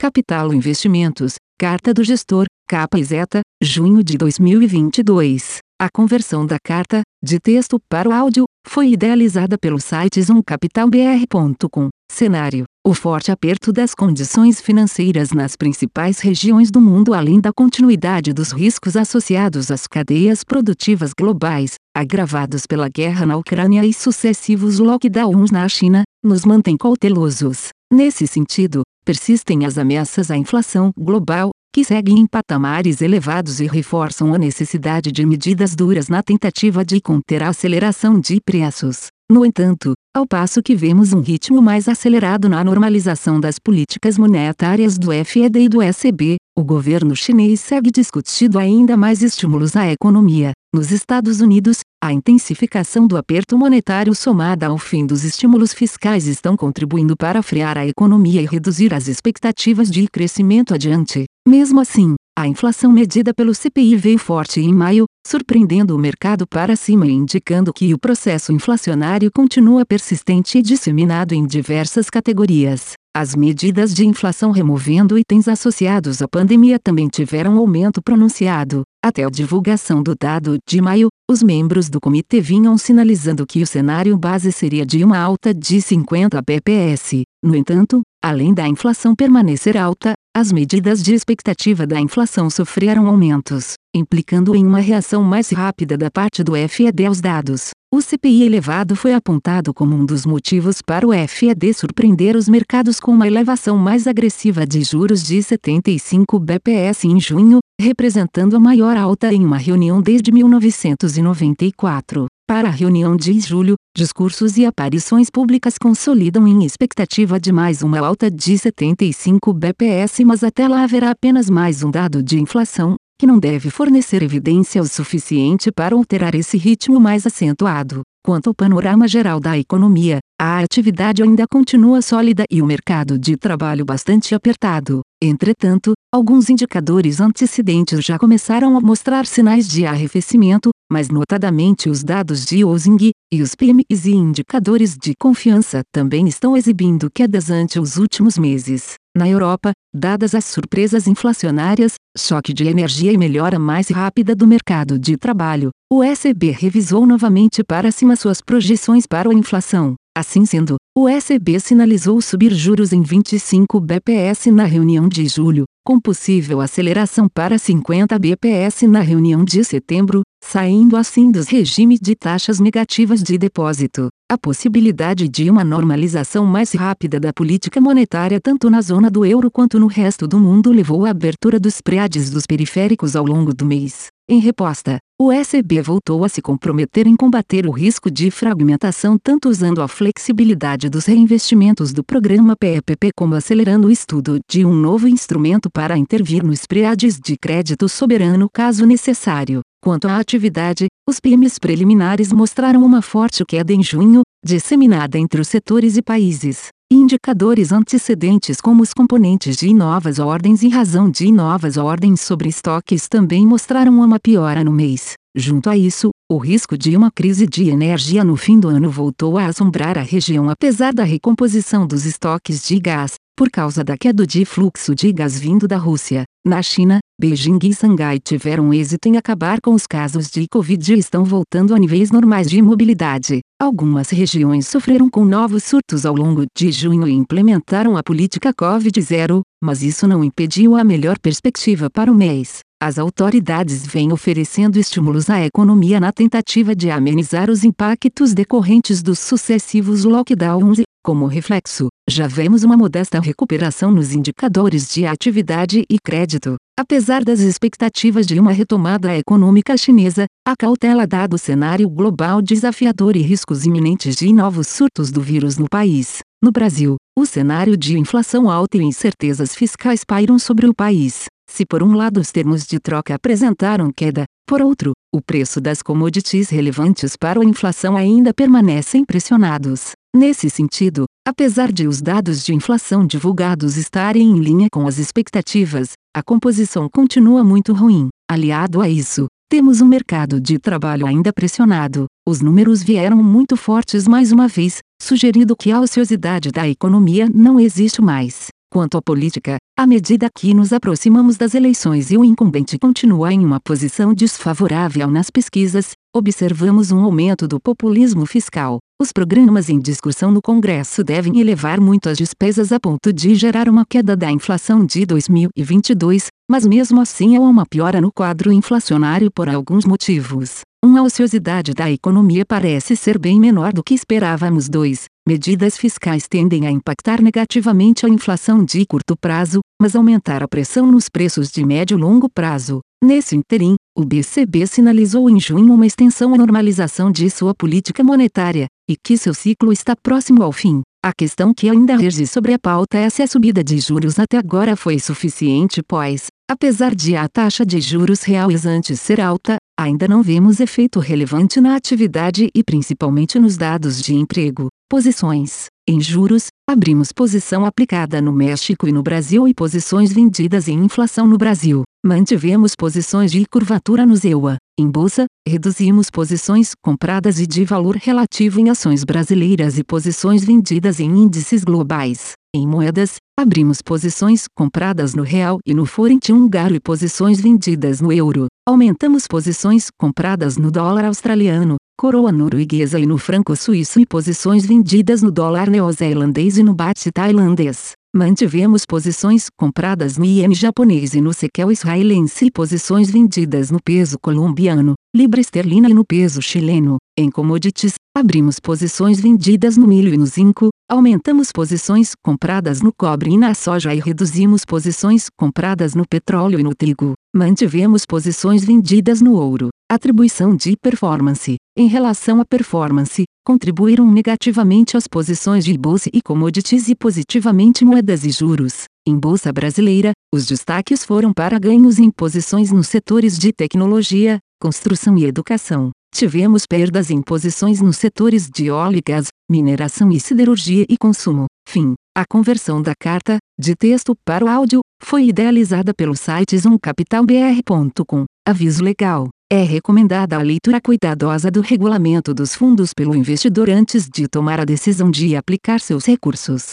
Capital Investimentos, Carta do Gestor, capa e zeta, junho de 2022. A conversão da carta, de texto para o áudio, foi idealizada pelo site zoomcapitalbr.com. Cenário: o forte aperto das condições financeiras nas principais regiões do mundo, além da continuidade dos riscos associados às cadeias produtivas globais, agravados pela guerra na Ucrânia e sucessivos lockdowns na China, nos mantém cautelosos. Nesse sentido, persistem as ameaças à inflação global, que seguem em patamares elevados e reforçam a necessidade de medidas duras na tentativa de conter a aceleração de preços. No entanto, ao passo que vemos um ritmo mais acelerado na normalização das políticas monetárias do FED e do ECB, o governo chinês segue discutindo ainda mais estímulos à economia. Nos Estados Unidos, a intensificação do aperto monetário somada ao fim dos estímulos fiscais estão contribuindo para frear a economia e reduzir as expectativas de crescimento adiante. Mesmo assim, a inflação medida pelo CPI veio forte em maio, surpreendendo o mercado para cima e indicando que o processo inflacionário continua persistente e disseminado em diversas categorias. As medidas de inflação removendo itens associados à pandemia também tiveram aumento pronunciado. Até a divulgação do dado de maio, os membros do comitê vinham sinalizando que o cenário base seria de uma alta de 50 bps. No entanto, além da inflação permanecer alta, as medidas de expectativa da inflação sofreram aumentos, implicando em uma reação mais rápida da parte do FED aos dados. O CPI elevado foi apontado como um dos motivos para o FED surpreender os mercados com uma elevação mais agressiva de juros de 75 bps em junho, representando a maior alta em uma reunião desde 1994. Para a reunião de julho, discursos e aparições públicas consolidam em expectativa de mais uma alta de 75 bps, mas até lá haverá apenas mais um dado de inflação, que não deve fornecer evidência o suficiente para alterar esse ritmo mais acentuado. Quanto ao panorama geral da economia, a atividade ainda continua sólida e o mercado de trabalho bastante apertado. Entretanto, alguns indicadores antecedentes já começaram a mostrar sinais de arrefecimento, mas notadamente os dados de Ozing, e os PMIs e indicadores de confiança também estão exibindo quedas ante os últimos meses. Na Europa, dadas as surpresas inflacionárias, choque de energia e melhora mais rápida do mercado de trabalho, o ECB revisou novamente para cima suas projeções para a inflação. Assim sendo, o ECB sinalizou subir juros em 25 bps na reunião de julho, com possível aceleração para 50 bps na reunião de setembro, saindo assim dos regimes de taxas negativas de depósito. A possibilidade de uma normalização mais rápida da política monetária tanto na zona do euro quanto no resto do mundo levou à abertura dos preades dos periféricos ao longo do mês. Em resposta, o ECB voltou a se comprometer em combater o risco de fragmentação tanto usando a flexibilidade dos reinvestimentos do programa PEPP como acelerando o estudo de um novo instrumento para intervir nos preades de crédito soberano caso necessário. Quanto à atividade, os PMs preliminares mostraram uma forte queda em junho, disseminada entre os setores e países. Indicadores antecedentes como os componentes de novas ordens e razão de novas ordens sobre estoques também mostraram uma piora no mês. Junto a isso, o risco de uma crise de energia no fim do ano voltou a assombrar a região apesar da recomposição dos estoques de gás, por causa da queda de fluxo de gás vindo da Rússia. Na China, Beijing e Xangai tiveram êxito em acabar com os casos de Covid e estão voltando a níveis normais de mobilidade. Algumas regiões sofreram com novos surtos ao longo de junho e implementaram a política Covid-0, mas isso não impediu a melhor perspectiva para o mês. As autoridades vêm oferecendo estímulos à economia na tentativa de amenizar os impactos decorrentes dos sucessivos lockdowns e, como reflexo, já vemos uma modesta recuperação nos indicadores de atividade e crédito. Apesar das expectativas de uma retomada econômica chinesa, a cautela dado o cenário global desafiador e riscos iminentes de novos surtos do vírus no país. No Brasil, o cenário de inflação alta e incertezas fiscais pairam sobre o país. Se por um lado os termos de troca apresentaram queda, por outro, o preço das commodities relevantes para a inflação ainda permanecem pressionados. Nesse sentido, apesar de os dados de inflação divulgados estarem em linha com as expectativas, a composição continua muito ruim. Aliado a isso, temos um mercado de trabalho ainda pressionado. Os números vieram muito fortes mais uma vez, sugerindo que a ociosidade da economia não existe mais. Quanto à política, à medida que nos aproximamos das eleições e o incumbente continua em uma posição desfavorável nas pesquisas, observamos um aumento do populismo fiscal. Os programas em discussão no Congresso devem elevar muito as despesas a ponto de gerar uma queda da inflação de 2022, mas mesmo assim há uma piora no quadro inflacionário por alguns motivos. Uma ociosidade da economia parece ser bem menor do que esperávamos. 2. Medidas fiscais tendem a impactar negativamente a inflação de curto prazo, mas aumentar a pressão nos preços de médio e longo prazo. Nesse interim, o BCB sinalizou em junho uma extensão à normalização de sua política monetária, e que seu ciclo está próximo ao fim. A questão que ainda rege sobre a pauta é se a subida de juros até agora foi suficiente, pois, apesar de a taxa de juros reais antes ser alta, ainda não vemos efeito relevante na atividade e principalmente nos dados de emprego. Posições. Em juros, abrimos posição aplicada no México e no Brasil e posições vendidas em inflação no Brasil. Mantivemos posições de curvatura no ZEUA. Em bolsa, reduzimos posições compradas e de valor relativo em ações brasileiras e posições vendidas em índices globais. Em moedas, abrimos posições compradas no real e no forint húngaro e posições vendidas no euro. Aumentamos posições compradas no dólar australiano, coroa norueguesa e no franco suíço e posições vendidas no dólar neozelandês e no baht tailandês. Mantivemos posições compradas no iene japonês e no sequel israelense e posições vendidas no peso colombiano, libra esterlina e no peso chileno. Em commodities, abrimos posições vendidas no milho e no zinco, aumentamos posições compradas no cobre e na soja e reduzimos posições compradas no petróleo e no trigo. Mantivemos posições vendidas no ouro. Atribuição de performance. Em relação à performance, contribuíram negativamente as posições de bolsa e commodities e positivamente moedas e juros. Em bolsa brasileira, os destaques foram para ganhos em posições nos setores de tecnologia, construção e educação. Tivemos perdas em posições nos setores de óleo e gás, mineração e siderurgia e consumo. Fim. A conversão da carta, de texto para o áudio, foi idealizada pelo site zoomcapitalbr.com. Aviso legal. É recomendada a leitura cuidadosa do regulamento dos fundos pelo investidor antes de tomar a decisão de aplicar seus recursos.